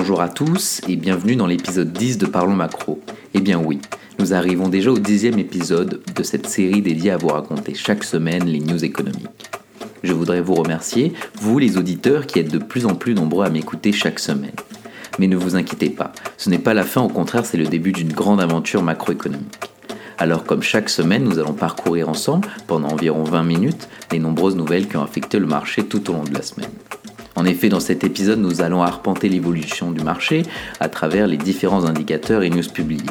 Bonjour à tous et bienvenue dans l'épisode 10 de Parlons Macro. Eh bien oui, nous arrivons déjà au dixième épisode de cette série dédiée à vous raconter chaque semaine les news économiques. Je voudrais vous remercier, vous les auditeurs qui êtes de plus en plus nombreux à m'écouter chaque semaine. Mais ne vous inquiétez pas, ce n'est pas la fin, au contraire c'est le début d'une grande aventure macroéconomique. Alors comme chaque semaine, nous allons parcourir ensemble, pendant environ 20 minutes, les nombreuses nouvelles qui ont affecté le marché tout au long de la semaine. En effet, dans cet épisode, nous allons arpenter l'évolution du marché à travers les différents indicateurs et news publiés.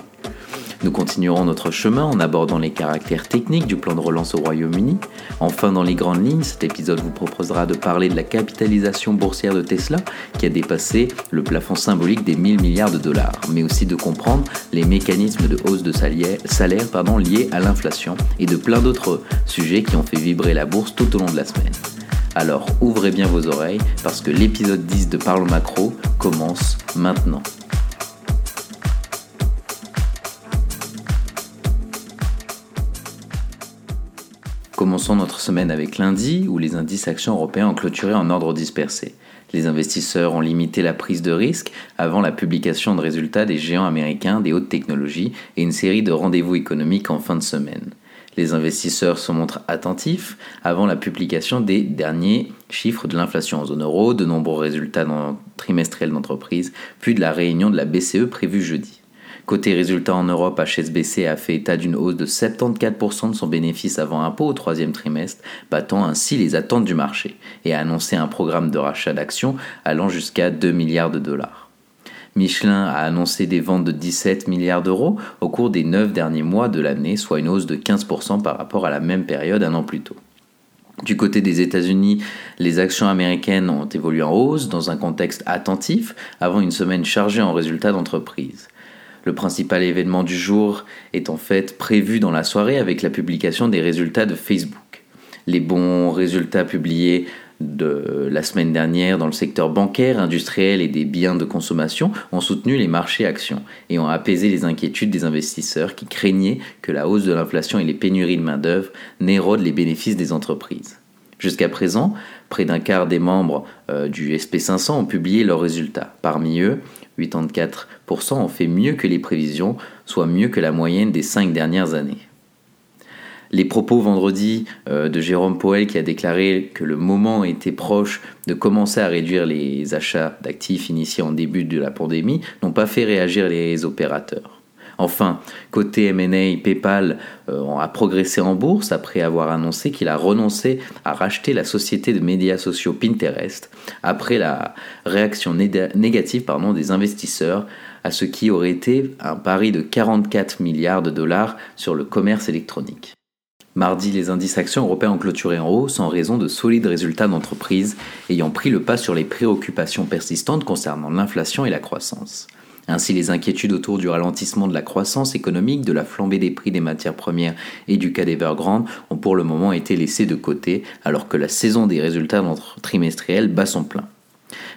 Nous continuerons notre chemin en abordant les caractères techniques du plan de relance au Royaume-Uni. Enfin, dans les grandes lignes, cet épisode vous proposera de parler de la capitalisation boursière de Tesla qui a dépassé le plafond symbolique des 1000 milliards de dollars, mais aussi de comprendre les mécanismes de hausse de salaire liés à l'inflation et de plein d'autres sujets qui ont fait vibrer la bourse tout au long de la semaine. Alors ouvrez bien vos oreilles parce que l'épisode 10 de Parle Macro commence maintenant. Commençons notre semaine avec lundi où les indices actions européens ont clôturé en ordre dispersé. Les investisseurs ont limité la prise de risque avant la publication de résultats des géants américains des hautes technologies et une série de rendez-vous économiques en fin de semaine. Les investisseurs se montrent attentifs avant la publication des derniers chiffres de l'inflation en zone euro, de nombreux résultats trimestriels d'entreprise, puis de la réunion de la BCE prévue jeudi. Côté résultats en Europe, HSBC a fait état d'une hausse de 74% de son bénéfice avant impôt au troisième trimestre, battant ainsi les attentes du marché, et a annoncé un programme de rachat d'actions allant jusqu'à 2 milliards de dollars. Michelin a annoncé des ventes de 17 milliards d'euros au cours des 9 derniers mois de l'année, soit une hausse de 15% par rapport à la même période un an plus tôt. Du côté des États-Unis, les actions américaines ont évolué en hausse dans un contexte attentif avant une semaine chargée en résultats d'entreprise. Le principal événement du jour est en fait prévu dans la soirée avec la publication des résultats de Facebook. Les bons résultats publiés de la semaine dernière dans le secteur bancaire, industriel et des biens de consommation ont soutenu les marchés actions et ont apaisé les inquiétudes des investisseurs qui craignaient que la hausse de l'inflation et les pénuries de main-d'œuvre n'érodent les bénéfices des entreprises. Jusqu'à présent, près d'un quart des membres euh, du SP500 ont publié leurs résultats. Parmi eux, 84% ont fait mieux que les prévisions, soit mieux que la moyenne des cinq dernières années. Les propos vendredi euh, de Jérôme Powell qui a déclaré que le moment était proche de commencer à réduire les achats d'actifs initiés en début de la pandémie n'ont pas fait réagir les opérateurs. Enfin, côté M&A, PayPal euh, a progressé en bourse après avoir annoncé qu'il a renoncé à racheter la société de médias sociaux Pinterest après la réaction négative des investisseurs à ce qui aurait été un pari de 44 milliards de dollars sur le commerce électronique. Mardi, les indices actions européens ont clôturé en hausse en raison de solides résultats d'entreprises ayant pris le pas sur les préoccupations persistantes concernant l'inflation et la croissance. Ainsi, les inquiétudes autour du ralentissement de la croissance économique, de la flambée des prix des matières premières et du cas d'Evergrande ont pour le moment été laissées de côté, alors que la saison des résultats trimestriels bat son plein.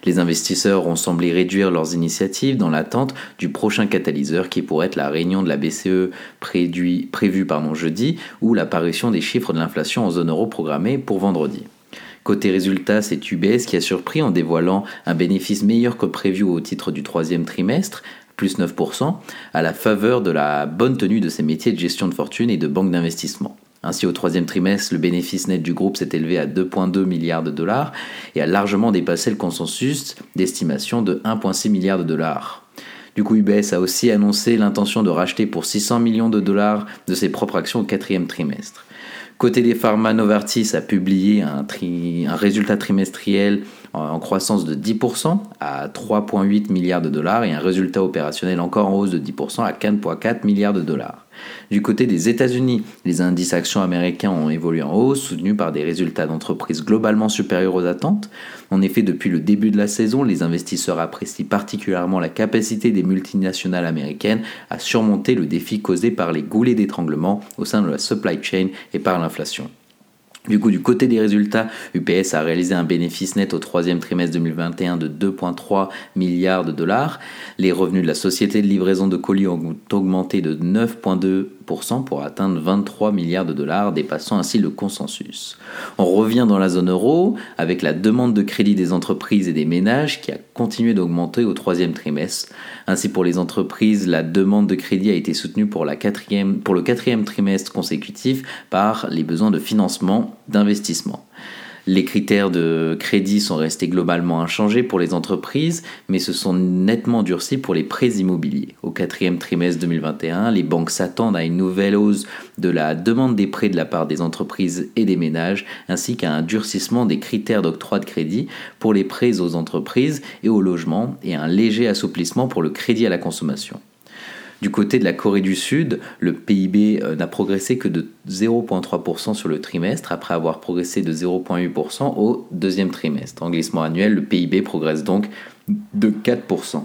Les investisseurs ont semblé réduire leurs initiatives dans l'attente du prochain catalyseur qui pourrait être la réunion de la BCE prévue jeudi ou l'apparition des chiffres de l'inflation en zone euro programmée pour vendredi. Côté résultat, c'est UBS qui a surpris en dévoilant un bénéfice meilleur que prévu au titre du troisième trimestre, plus 9%, à la faveur de la bonne tenue de ses métiers de gestion de fortune et de banque d'investissement. Ainsi, au troisième trimestre, le bénéfice net du groupe s'est élevé à 2,2 milliards de dollars et a largement dépassé le consensus d'estimation de 1,6 milliards de dollars. Du coup, UBS a aussi annoncé l'intention de racheter pour 600 millions de dollars de ses propres actions au quatrième trimestre. Côté des pharma, Novartis a publié un résultat trimestriel en croissance de 10% à 3,8 milliards de dollars et un résultat opérationnel encore en hausse de 10% à 4,4 milliards de dollars. Du côté des États-Unis, les indices actions américains ont évolué en hausse, soutenus par des résultats d'entreprises globalement supérieurs aux attentes. En effet, depuis le début de la saison, les investisseurs apprécient particulièrement la capacité des multinationales américaines à surmonter le défi causé par les goulets d'étranglement au sein de la supply chain et par l'inflation. Du coup, du côté des résultats, UPS a réalisé un bénéfice net au troisième trimestre 2021 de 2,3 milliards de dollars. Les revenus de la société de livraison de colis ont augmenté de 9,2% pour atteindre 23 milliards de dollars, dépassant ainsi le consensus. On revient dans la zone euro avec la demande de crédit des entreprises et des ménages qui a continué d'augmenter au troisième trimestre. Ainsi, pour les entreprises, la demande de crédit a été soutenue pour, le quatrième trimestre consécutif par les besoins de financement d'investissement. Les critères de crédit sont restés globalement inchangés pour les entreprises, mais se sont nettement durcis pour les prêts immobiliers. Au quatrième trimestre 2021, les banques s'attendent à une nouvelle hausse de la demande des prêts de la part des entreprises et des ménages, ainsi qu'à un durcissement des critères d'octroi de crédit pour les prêts aux entreprises et aux logements, et un léger assouplissement pour le crédit à la consommation. Du côté de la Corée du Sud, le PIB euh, n'a progressé que de 0,3% sur le trimestre, après avoir progressé de 0,8% au deuxième trimestre. En glissement annuel, le PIB progresse donc de 4%.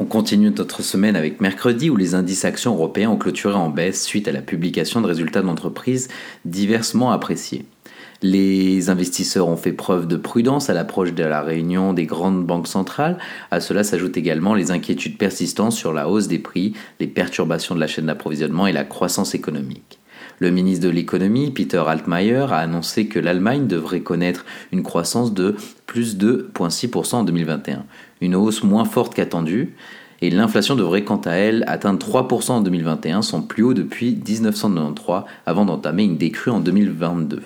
On continue notre semaine avec mercredi où les indices actions européens ont clôturé en baisse suite à la publication de résultats d'entreprises diversement appréciés. Les investisseurs ont fait preuve de prudence à l'approche de la réunion des grandes banques centrales. À cela s'ajoutent également les inquiétudes persistantes sur la hausse des prix, les perturbations de la chaîne d'approvisionnement et la croissance économique. Le ministre de l'économie, Peter Altmaier, a annoncé que l'Allemagne devrait connaître une croissance de plus de 2,6% en 2021, une hausse moins forte qu'attendue, et l'inflation devrait quant à elle atteindre 3% en 2021, son plus haut depuis 1993, avant d'entamer une décrue en 2022.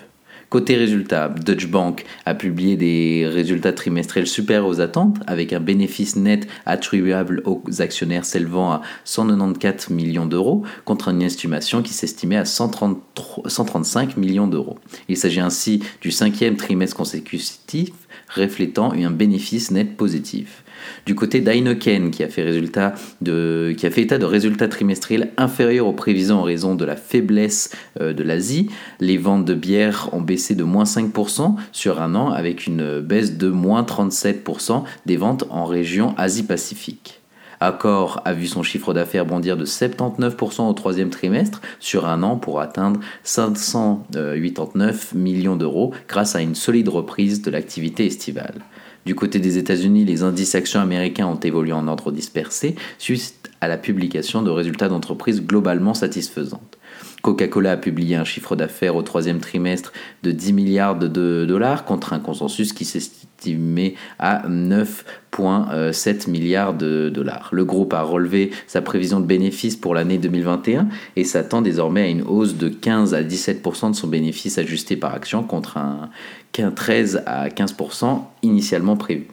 Côté résultats, Deutsche Bank a publié des résultats trimestriels supérieurs aux attentes, avec un bénéfice net attribuable aux actionnaires s'élevant à 194 millions d'euros, contre une estimation qui s'estimait à 135 millions d'euros. Il s'agit ainsi du cinquième trimestre consécutif reflétant un bénéfice net positif. Du côté d'Heineken, qui, a fait qui a fait état de résultats trimestriels inférieurs aux prévisions en raison de la faiblesse euh, de l'Asie, les ventes de bière ont baissé de moins 5% sur un an, avec une baisse de moins 37% des ventes en région Asie-Pacifique. Accor a vu son chiffre d'affaires bondir de 79% au troisième trimestre sur un an pour atteindre 589 millions d'euros grâce à une solide reprise de l'activité estivale. Du côté des États-Unis, les indices actions américains ont évolué en ordre dispersé suite à la publication de résultats d'entreprises globalement satisfaisantes. Coca-Cola a publié un chiffre d'affaires au troisième trimestre de 10 milliards de dollars contre un consensus qui s'estimait à 9,7 milliards de dollars. Le groupe a relevé sa prévision de bénéfices pour l'année 2021 et s'attend désormais à une hausse de 15 à 17% de son bénéfice ajusté par action contre un 13 à 15% initialement prévu.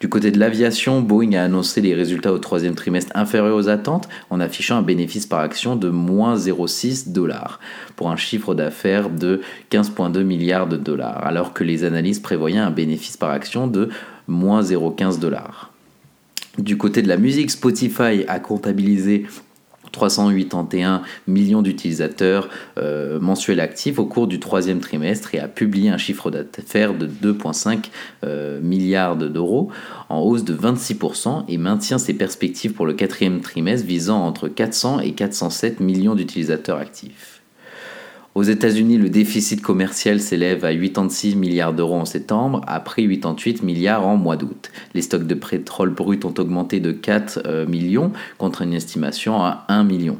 Du côté de l'aviation, Boeing a annoncé les résultats au troisième trimestre inférieurs aux attentes en affichant un bénéfice par action de moins 0,6 dollars pour un chiffre d'affaires de 15,2 milliards de dollars, alors que les analystes prévoyaient un bénéfice par action de moins 0,15 dollars. Du côté de la musique, Spotify a comptabilisé 381 millions d'utilisateurs euh, mensuels actifs au cours du troisième trimestre et a publié un chiffre d'affaires de 2,5 euh, milliards d'euros en hausse de 26% et maintient ses perspectives pour le quatrième trimestre visant entre 400 et 407 millions d'utilisateurs actifs. Aux États-Unis, le déficit commercial s'élève à 86 milliards d'euros en septembre, après 88 milliards en mois d'août. Les stocks de pétrole brut ont augmenté de 4 euh, millions contre une estimation à 1 million.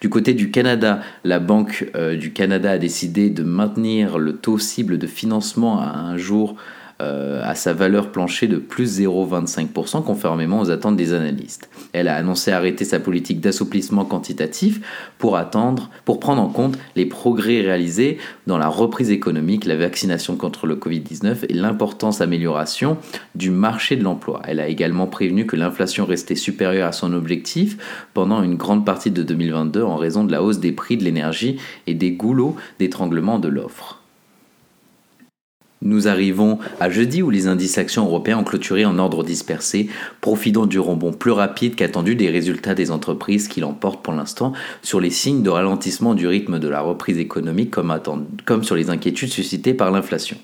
Du côté du Canada, la Banque euh, du Canada a décidé de maintenir le taux cible de financement à un jour euh, à sa valeur plancher de plus 0,25% conformément aux attentes des analystes. Elle a annoncé arrêter sa politique d'assouplissement quantitatif pour, attendre, pour prendre en compte les progrès réalisés dans la reprise économique, la vaccination contre le Covid-19 et l'importance amélioration du marché de l'emploi. Elle a également prévenu que l'inflation restait supérieure à son objectif pendant une grande partie de 2022 en raison de la hausse des prix de l'énergie et des goulots d'étranglement de l'offre. Nous arrivons à jeudi où les indices actions européens ont clôturé en ordre dispersé, profitant du rebond plus rapide qu'attendu des résultats des entreprises qui l'emportent pour l'instant sur les signes de ralentissement du rythme de la reprise économique comme, comme sur les inquiétudes suscitées par l'inflation.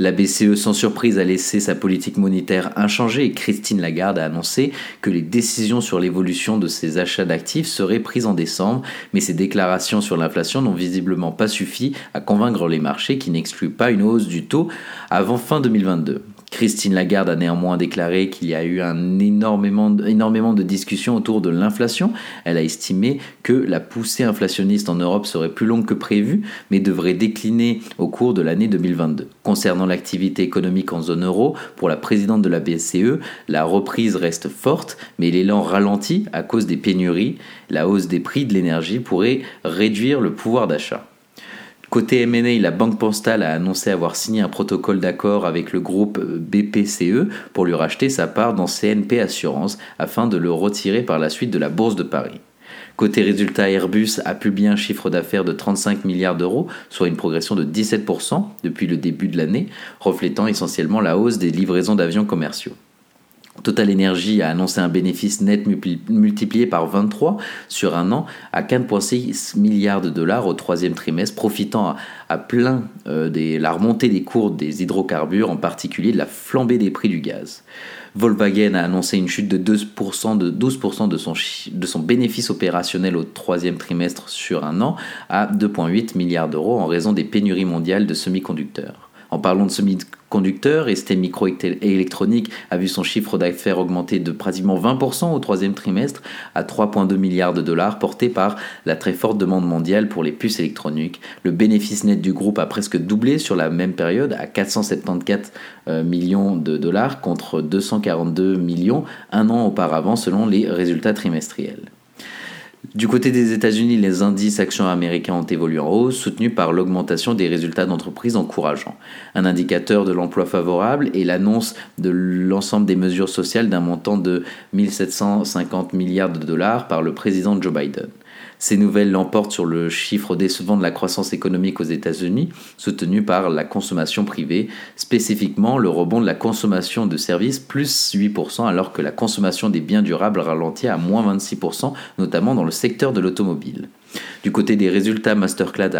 La BCE, sans surprise, a laissé sa politique monétaire inchangée et Christine Lagarde a annoncé que les décisions sur l'évolution de ses achats d'actifs seraient prises en décembre, mais ces déclarations sur l'inflation n'ont visiblement pas suffi à convaincre les marchés qui n'excluent pas une hausse du taux avant fin 2022. Christine Lagarde a néanmoins déclaré qu'il y a eu un énormément, énormément de discussions autour de l'inflation. Elle a estimé que la poussée inflationniste en Europe serait plus longue que prévu, mais devrait décliner au cours de l'année 2022. Concernant l'activité économique en zone euro, pour la présidente de la BCE, la reprise reste forte, mais l'élan ralentit à cause des pénuries. La hausse des prix de l'énergie pourrait réduire le pouvoir d'achat. Côté M&A, la Banque Postale a annoncé avoir signé un protocole d'accord avec le groupe BPCE pour lui racheter sa part dans CNP Assurance afin de le retirer par la suite de la Bourse de Paris. Côté résultat, Airbus a publié un chiffre d'affaires de 35 milliards d'euros, soit une progression de 17% depuis le début de l'année, reflétant essentiellement la hausse des livraisons d'avions commerciaux. Total Energy a annoncé un bénéfice net multiplié par 23 sur un an à 4,6 milliards de dollars au troisième trimestre, profitant à, plein euh, de la remontée des cours des hydrocarbures, en particulier de la flambée des prix du gaz. Volkswagen a annoncé une chute de 2%, de, 12 de, son, de son bénéfice opérationnel au troisième trimestre sur un an à 2,8 milliards d'euros en raison des pénuries mondiales de semi-conducteurs. En parlant de semi-conducteurs, ST Microélectronique a vu son chiffre d'affaires augmenter de pratiquement 20% au troisième trimestre à 3,2 milliards de dollars, porté par la très forte demande mondiale pour les puces électroniques. Le bénéfice net du groupe a presque doublé sur la même période à 474 euh, millions de dollars contre 242 millions un an auparavant selon les résultats trimestriels. Du côté des États-Unis, les indices actions américains ont évolué en hausse, soutenus par l'augmentation des résultats d'entreprises encourageants. Un indicateur de l'emploi favorable et l'annonce de l'ensemble des mesures sociales d'un montant de 1750 milliards de dollars par le président Joe Biden. Ces nouvelles l'emportent sur le chiffre décevant de la croissance économique aux États-Unis, soutenu par la consommation privée, spécifiquement le rebond de la consommation de services plus 8%, alors que la consommation des biens durables ralentit à moins 26%, notamment dans le secteur de l'automobile. Du côté des résultats, Mastercard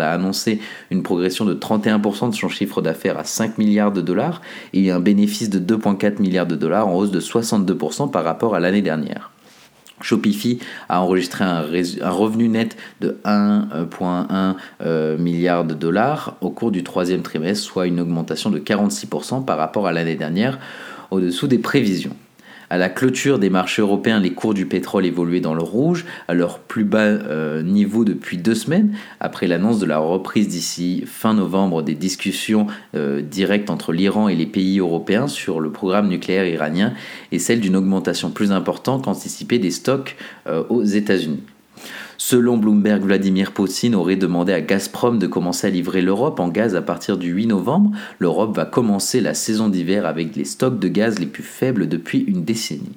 a, annoncé une progression de 31% de son chiffre d'affaires à 5 milliards de dollars et un bénéfice de 2,4 milliards de dollars en hausse de 62% par rapport à l'année dernière. Shopify a enregistré un, revenu net de 1,1 euh, milliard de dollars au cours du troisième trimestre, soit une augmentation de 46% par rapport à l'année dernière, au-dessous des prévisions. À la clôture des marchés européens, les cours du pétrole évoluaient dans le rouge, à leur plus bas euh, niveau depuis deux semaines, après l'annonce de la reprise d'ici fin novembre des discussions euh, directes entre l'Iran et les pays européens sur le programme nucléaire iranien et celle d'une augmentation plus importante qu'anticipée des stocks euh, aux États-Unis. Selon Bloomberg, Vladimir Poutine aurait demandé à Gazprom de commencer à livrer l'Europe en gaz à partir du 8 novembre. L'Europe va commencer la saison d'hiver avec les stocks de gaz les plus faibles depuis une décennie.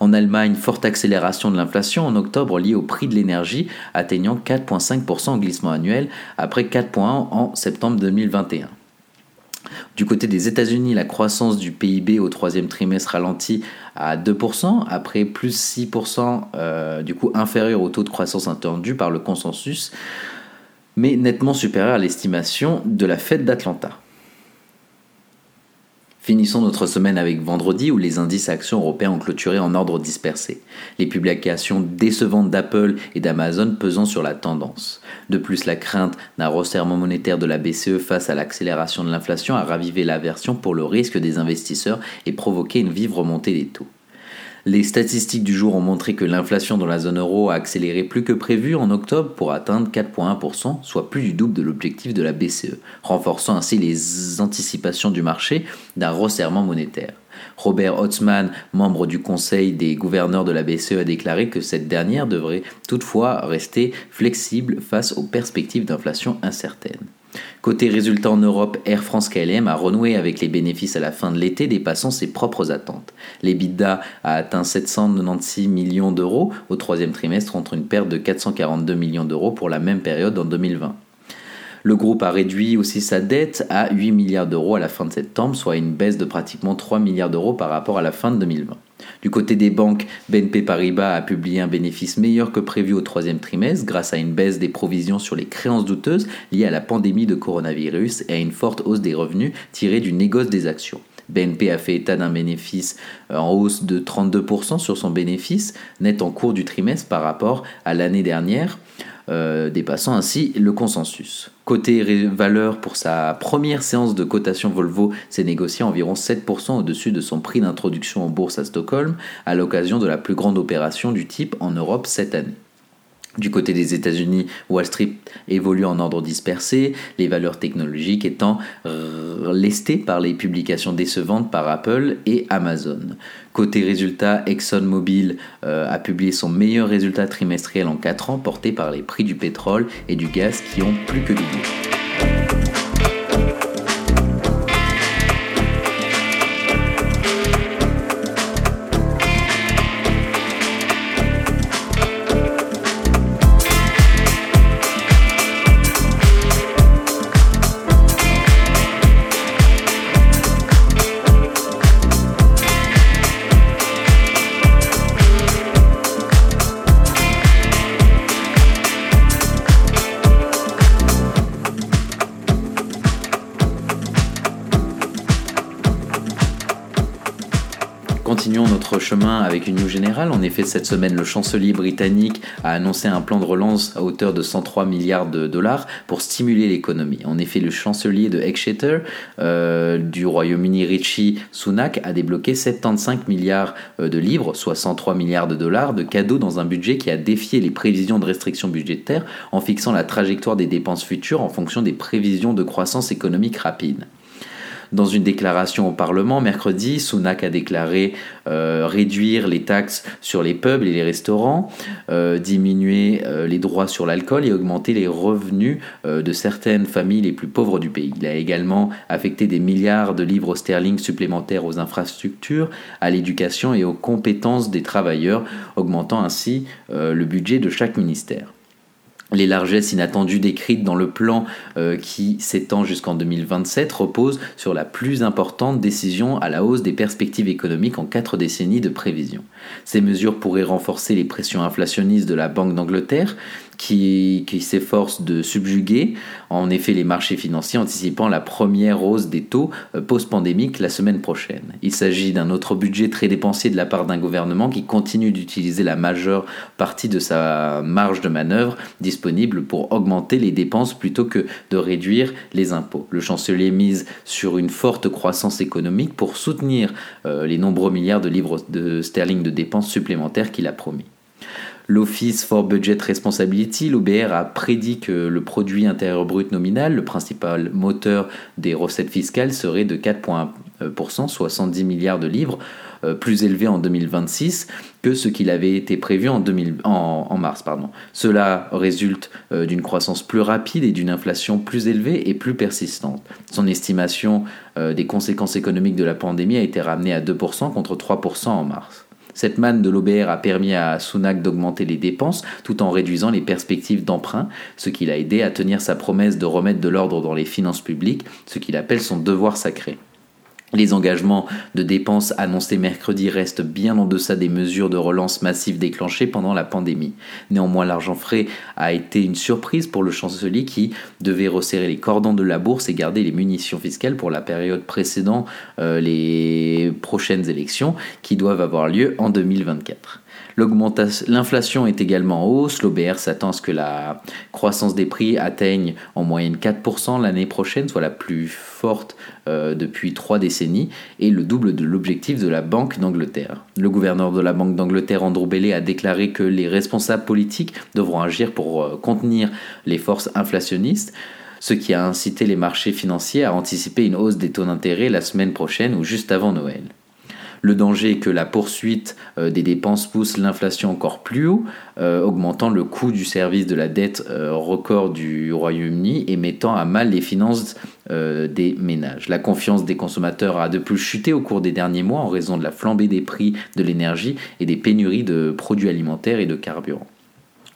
En Allemagne, forte accélération de l'inflation en octobre liée au prix de l'énergie, atteignant 4,5% en glissement annuel après 4,1% en septembre 2021. Du côté des États-Unis, la croissance du PIB au troisième trimestre ralentit à 2%, après plus 6%, euh, du coup inférieur au taux de croissance attendu par le consensus, mais nettement supérieur à l'estimation de la Fed d'Atlanta. Finissons notre semaine avec vendredi où les indices actions européens ont clôturé en ordre dispersé, les publications décevantes d'Apple et d'Amazon pesant sur la tendance. De plus, la crainte d'un resserrement monétaire de la BCE face à l'accélération de l'inflation a ravivé l'aversion pour le risque des investisseurs et provoqué une vive remontée des taux. Les statistiques du jour ont montré que l'inflation dans la zone euro a accéléré plus que prévu en octobre pour atteindre 4,1%, soit plus du double de l'objectif de la BCE, renforçant ainsi les anticipations du marché d'un resserrement monétaire. Robert Hotzmann, membre du conseil des gouverneurs de la BCE, a déclaré que cette dernière devrait toutefois rester flexible face aux perspectives d'inflation incertaines. Côté résultats en Europe, Air France KLM a renoué avec les bénéfices à la fin de l'été, dépassant ses propres attentes. L'EBITDA a atteint 796 millions d'euros au troisième trimestre, contre une perte de 442 millions d'euros pour la même période en 2020. Le groupe a réduit aussi sa dette à 8 milliards d'euros à la fin de septembre, soit une baisse de pratiquement 3 milliards d'euros par rapport à la fin de 2020. Du côté des banques, BNP Paribas a publié un bénéfice meilleur que prévu au troisième trimestre grâce à une baisse des provisions sur les créances douteuses liées à la pandémie de coronavirus et à une forte hausse des revenus tirés du négoce des actions. BNP a fait état d'un bénéfice euh, en hausse de 32% sur son bénéfice net en cours du trimestre par rapport à l'année dernière. Euh, dépassant ainsi le consensus. Côté valeur, pour sa première séance de cotation Volvo s'est négocié environ 7% au-dessus de son prix d'introduction en bourse à Stockholm, à l'occasion de la plus grande opération du type en Europe cette année. Du côté des États-Unis, Wall Street évolue en ordre dispersé, les valeurs technologiques étant lestées par les publications décevantes par Apple et Amazon. Côté résultat, ExxonMobil euh, a publié son meilleur résultat trimestriel en 4 ans, porté par les prix du pétrole et du gaz qui ont plus que doublé. Continuons notre chemin avec une news générale. En effet, cette semaine, le chancelier britannique a annoncé un plan de relance à hauteur de 103 milliards de dollars pour stimuler l'économie. En effet, le chancelier de Exeter euh, du Royaume-Uni, Richie Sunak, a débloqué 75 milliards euh, de livres, soit 103 milliards de dollars, de cadeaux dans un budget qui a défié les prévisions de restrictions budgétaires en fixant la trajectoire des dépenses futures en fonction des prévisions de croissance économique rapide. Dans une déclaration au Parlement mercredi, Sunak a déclaré euh, réduire les taxes sur les pubs et les restaurants, euh, diminuer euh, les droits sur l'alcool et augmenter les revenus de certaines familles les plus pauvres du pays. Il a également affecté des milliards de livres sterling supplémentaires aux infrastructures, à l'éducation et aux compétences des travailleurs, augmentant ainsi le budget de chaque ministère les largesses inattendues décrites dans le plan euh, qui s'étend jusqu'en 2027 reposent sur la plus importante décision à la hausse des perspectives économiques en quatre décennies de prévision. Ces mesures pourraient renforcer les pressions inflationnistes de la Banque d'Angleterre, qui, s'efforce de subjuguer en effet les marchés financiers anticipant la première hausse des taux euh, post-pandémique la semaine prochaine. Il s'agit d'un autre budget très dépensier de la part d'un gouvernement qui continue d'utiliser la majeure partie de sa marge de manœuvre disponible pour augmenter les dépenses plutôt que de réduire les impôts. Le chancelier mise sur une forte croissance économique pour soutenir euh, les nombreux milliards de livres de sterling de dépenses supplémentaires qu'il a promis. L'Office for Budget Responsibility, l'OBR, a prédit que le produit intérieur brut nominal, le principal moteur des recettes fiscales, serait de 4,1%, 70 milliards de livres, euh, plus élevé en 2026 que ce qu'il avait été prévu en, mars. Cela résulte euh, d'une croissance plus rapide et d'une inflation plus élevée et plus persistante. Son estimation euh, des conséquences économiques de la pandémie a été ramenée à 2% contre 3% en mars. Cette manne de l'OBR a permis à Sunak d'augmenter les dépenses tout en réduisant les perspectives d'emprunt, ce qui l'a aidé à tenir sa promesse de remettre de l'ordre dans les finances publiques, ce qu'il appelle son devoir sacré. Les engagements de dépenses annoncés mercredi restent bien en deçà des mesures de relance massive déclenchées pendant la pandémie. Néanmoins, l'argent frais a été une surprise pour le chancelier qui devait resserrer les cordons de la bourse et garder les munitions fiscales pour la période précédant euh, les prochaines élections qui doivent avoir lieu en 2024. L'inflation est également en hausse. L'OBR s'attend à ce que la croissance des prix atteigne en moyenne 4% l'année prochaine, soit la plus forte euh, depuis trois décennies, et le double de l'objectif de la Banque d'Angleterre. Le gouverneur de la Banque d'Angleterre, Andrew Bailey, a déclaré que les responsables politiques devront agir pour euh, contenir les forces inflationnistes ce qui a incité les marchés financiers à anticiper une hausse des taux d'intérêt la semaine prochaine ou juste avant Noël. Le danger est que la poursuite euh, des dépenses pousse l'inflation encore plus haut, euh, augmentant le coût du service de la dette euh, record du Royaume-Uni et mettant à mal les finances des ménages. La confiance des consommateurs a de plus chuté au cours des derniers mois en raison de la flambée des prix de l'énergie et des pénuries de produits alimentaires et de carburant.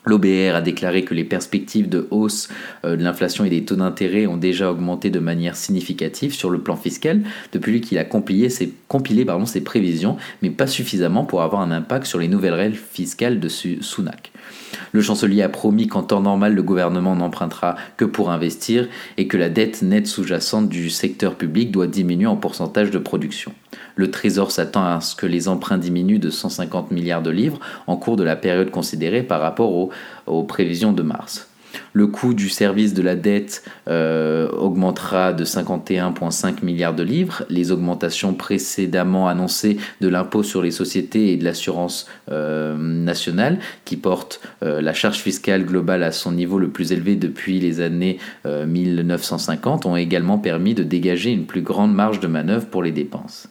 L'OBR a déclaré que les perspectives de hausse euh, de l'inflation et des taux d'intérêt ont déjà augmenté de manière significative sur le plan fiscal depuis qu'il a compilé, ses, prévisions, mais pas suffisamment pour avoir un impact sur les nouvelles règles fiscales de Sunak. Le chancelier a promis qu'en temps normal, le gouvernement n'empruntera que pour investir et que la dette nette sous-jacente du secteur public doit diminuer en pourcentage de production. Le Trésor s'attend à ce que les emprunts diminuent de 150 milliards de livres en cours de la période considérée par rapport aux prévisions de mars. Le coût du service de la dette euh, augmentera de 51,5 milliards de livres. Les augmentations précédemment annoncées de l'impôt sur les sociétés et de l'assurance euh, nationale, qui portent euh, la charge fiscale globale à son niveau le plus élevé depuis les années 1950, ont également permis de dégager une plus grande marge de manœuvre pour les dépenses.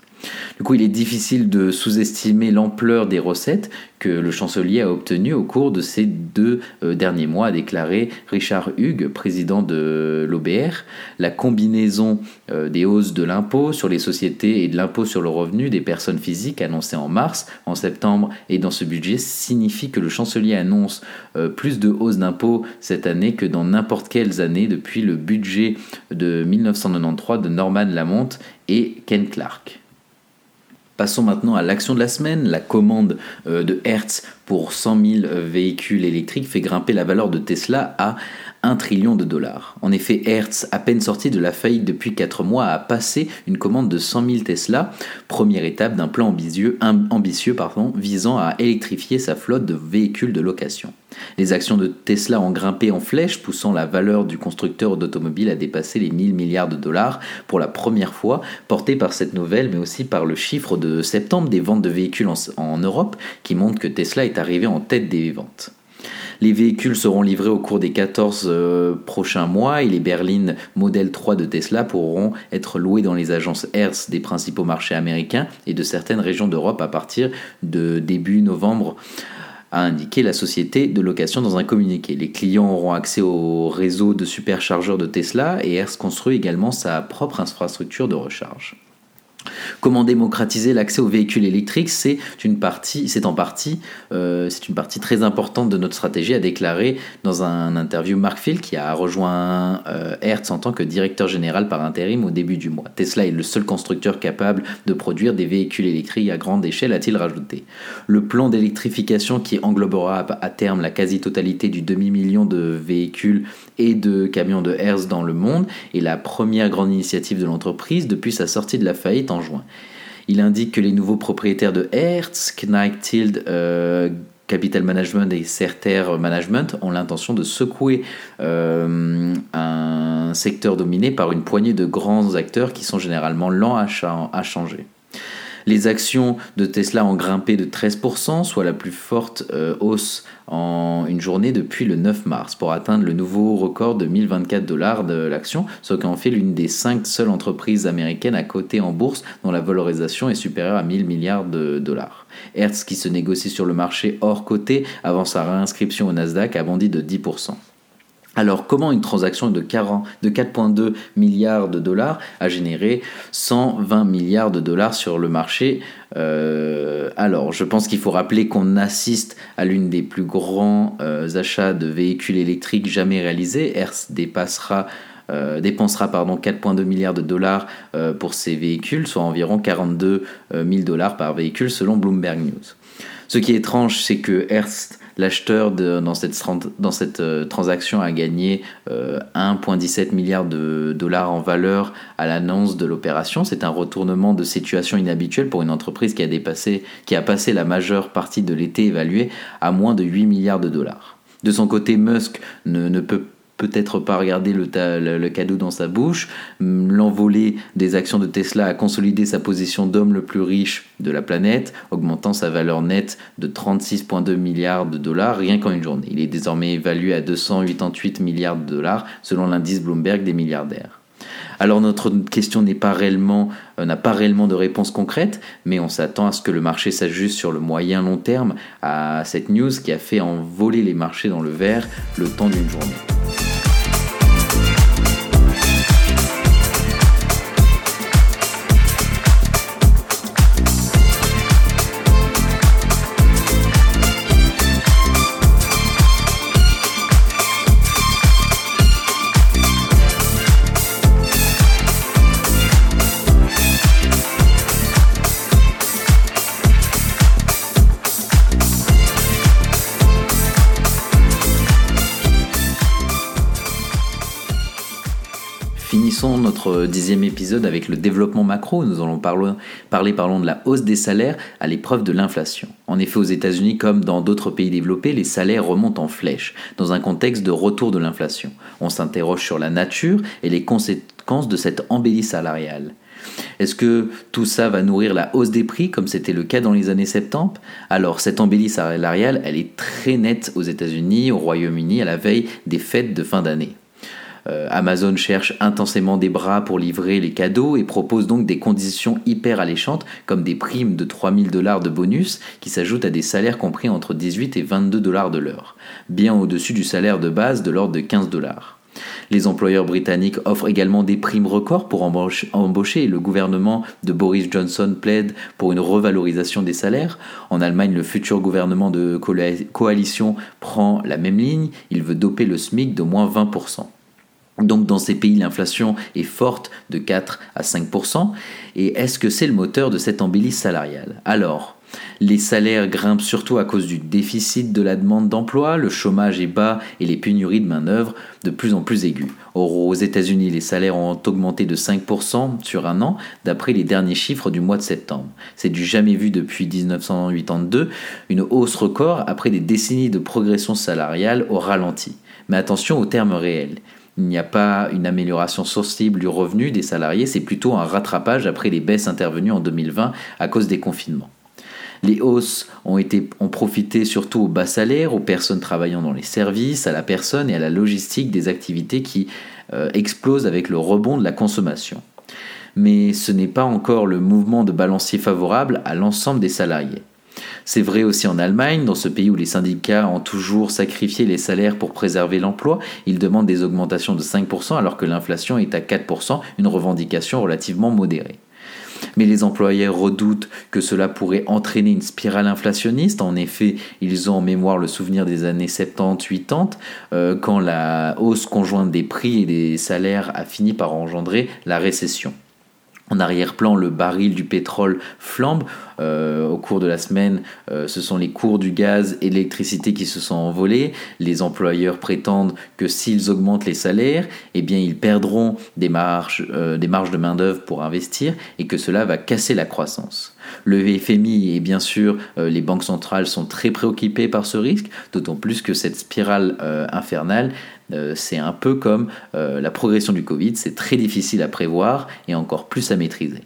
Du coup, il est difficile de sous-estimer l'ampleur des recettes que le chancelier a obtenues au cours de ces deux euh, derniers mois, a déclaré Richard Hugues, président de l'OBR. La combinaison euh, des hausses de l'impôt sur les sociétés et de l'impôt sur le revenu des personnes physiques annoncées en mars, en septembre et dans ce budget signifie que le chancelier annonce euh, plus de hausses d'impôts cette année que dans n'importe quelles années depuis le budget de 1993 de Norman Lamont et Ken Clark. Passons maintenant à l'action de la semaine. La commande euh, de Hertz pour 100 000 véhicules électriques fait grimper la valeur de Tesla à 1 trillion de dollars. En effet, Hertz, à peine sorti de la faillite depuis 4 mois, a passé une commande de 100 000 Tesla, première étape d'un plan ambitieux, ambitieux pardon, visant à électrifier sa flotte de véhicules de location. Les actions de Tesla ont grimpé en flèche, poussant la valeur du constructeur d'automobile à dépasser les 1000 milliards de dollars pour la première fois, portée par cette nouvelle, mais aussi par le chiffre de septembre des ventes de véhicules en, Europe, qui montre que Tesla est arrivé en tête des ventes. Les véhicules seront livrés au cours des 14 euh, prochains mois et les berlines Model 3 de Tesla pourront être loués dans les agences Hertz des principaux marchés américains et de certaines régions d'Europe à partir de début novembre a indiqué la société de location dans un communiqué. Les clients auront accès au réseau de superchargeurs de Tesla et Hertz construit également sa propre infrastructure de recharge. Comment démocratiser l'accès aux véhicules électriques C'est une partie, c'est en partie, euh, c'est une partie très importante de notre stratégie, a déclaré dans un interview Mark Field qui a rejoint euh, Hertz en tant que directeur général par intérim au début du mois. Tesla est le seul constructeur capable de produire des véhicules électriques à grande échelle, a-t-il rajouté. Le plan d'électrification qui englobera à terme la quasi-totalité du demi-million de véhicules et de camions de Hertz dans le monde est la première grande initiative de l'entreprise depuis sa sortie de la faillite en juin. Il indique que les nouveaux propriétaires de Hertz, Knight Tild, euh, Capital Management et Certer Management ont l'intention de secouer euh, un secteur dominé par une poignée de grands acteurs qui sont généralement lents à changer. Les actions de Tesla ont grimpé de 13%, soit la plus forte euh, hausse en une journée depuis le 9 mars, pour atteindre le nouveau record de 1024 dollars de l'action, ce qui en fait l'une des cinq seules entreprises américaines à coter en bourse dont la valorisation est supérieure à 1000 milliards de dollars. Hertz, qui se négocie sur le marché hors côté avant sa réinscription au Nasdaq, a bondi de 10%. Alors, comment une transaction de 4,2 milliards de dollars a généré 120 milliards de dollars sur le marché euh, Alors, je pense qu'il faut rappeler qu'on assiste à l'une des plus grands euh, achats de véhicules électriques jamais réalisés. Hertz euh, dépensera 4,2 milliards de dollars pour ces véhicules, soit environ 42 000 dollars par véhicule selon Bloomberg News. Ce qui est étrange, c'est que Hertz L'acheteur dans cette, euh, transaction a gagné 1,17 euh, milliard de dollars en valeur à l'annonce de l'opération. C'est un retournement de situation inhabituel pour une entreprise qui a, dépassé, qui a passé la majeure partie de l'été évaluée à moins de 8 milliards de dollars. De son côté, Musk ne, ne peut peut-être pas regarder le, cadeau dans sa bouche. L'envolée des actions de Tesla a consolidé sa position d'homme le plus riche de la planète, augmentant sa valeur nette de 36,2 milliards de dollars rien qu'en une journée. Il est désormais évalué à 288 milliards de dollars selon l'indice Bloomberg des milliardaires. Alors notre question euh, n'a pas réellement de réponse concrète, mais on s'attend à ce que le marché s'ajuste sur le moyen long terme à cette news qui a fait envoler les marchés dans le vert le temps d'une journée. Notre dixième épisode avec le développement macro. Nous allons parler, de la hausse des salaires à l'épreuve de l'inflation. En effet, aux États-Unis comme dans d'autres pays développés, les salaires remontent en flèche dans un contexte de retour de l'inflation. On s'interroge sur la nature et les conséquences de cette embellie salariale. Est-ce que tout ça va nourrir la hausse des prix comme c'était le cas dans les années 70 Alors cette embellie salariale, elle est très nette aux États-Unis, au Royaume-Uni à la veille des fêtes de fin d'année. Euh, Amazon cherche intensément des bras pour livrer les cadeaux et propose donc des conditions hyper alléchantes comme des primes de 3000 dollars de bonus qui s'ajoutent à des salaires compris entre 18 et 22 dollars de l'heure, bien au-dessus du salaire de base de l'ordre de 15 dollars. Les employeurs britanniques offrent également des primes records pour embaucher le gouvernement de Boris Johnson plaide pour une revalorisation des salaires. En Allemagne, le futur gouvernement de coalition prend la même ligne, il veut doper le SMIC de moins 20%. Donc dans ces pays, l'inflation est forte de 4 à 5%. Et est-ce que c'est le moteur de cette embellie salariale? Alors, les salaires grimpent surtout à cause du déficit de la demande d'emploi, le chômage est bas et les pénuries de main-d'œuvre de plus en plus aiguës. Or, aux États-Unis, les salaires ont augmenté de 5% sur un an, d'après les derniers chiffres du mois de septembre. C'est du jamais vu depuis 1982, une hausse record après des décennies de progression salariale au ralenti. Mais attention aux termes réels. Il n'y a pas une amélioration sensible du revenu des salariés, c'est plutôt un rattrapage après les baisses intervenues en 2020 à cause des confinements. Les hausses ont, profité surtout aux bas salaires, aux personnes travaillant dans les services, à la personne et à la logistique des activités qui euh, explosent avec le rebond de la consommation. Mais ce n'est pas encore le mouvement de balancier favorable à l'ensemble des salariés. C'est vrai aussi en Allemagne, dans ce pays où les syndicats ont toujours sacrifié les salaires pour préserver l'emploi. Ils demandent des augmentations de 5% alors que l'inflation est à 4%, une revendication relativement modérée. Mais les employeurs redoutent que cela pourrait entraîner une spirale inflationniste. En effet, ils ont en mémoire le souvenir des années 70-80, euh, quand la hausse conjointe des prix et des salaires a fini par engendrer la récession. En arrière-plan, le baril du pétrole flambe. Euh, au cours de la semaine, euh, ce sont les cours du gaz et de l'électricité qui se sont envolés. Les employeurs prétendent que s'ils augmentent les salaires, eh ils perdront des marges, euh, des marges de main-d'œuvre pour investir et que cela va casser la croissance. Le FMI et bien sûr les banques centrales sont très préoccupées par ce risque, d'autant plus que cette spirale infernale c'est un peu comme euh, la progression du Covid, c'est très difficile à prévoir et encore plus à maîtriser.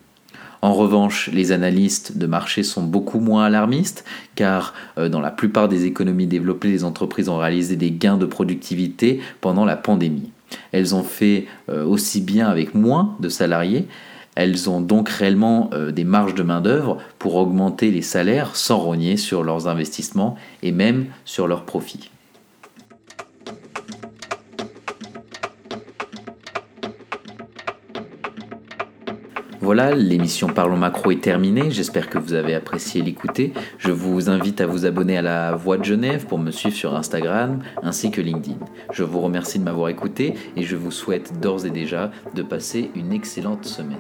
En revanche, les analystes de marché sont beaucoup moins alarmistes car euh, dans la plupart des économies développées, les entreprises ont réalisé des gains de productivité pendant la pandémie. Elles ont fait aussi bien avec moins de salariés, elles ont donc réellement des marges de main-d'œuvre pour augmenter les salaires sans rogner sur leurs investissements et même sur leurs profits. Voilà, l'émission Parlons Macro est terminée. J'espère que vous avez apprécié l'écouter. Je vous invite à vous abonner à la Voix de Genève pour me suivre sur Instagram ainsi que LinkedIn. Je vous remercie de m'avoir écouté et je vous souhaite d'ores et déjà de passer une excellente semaine.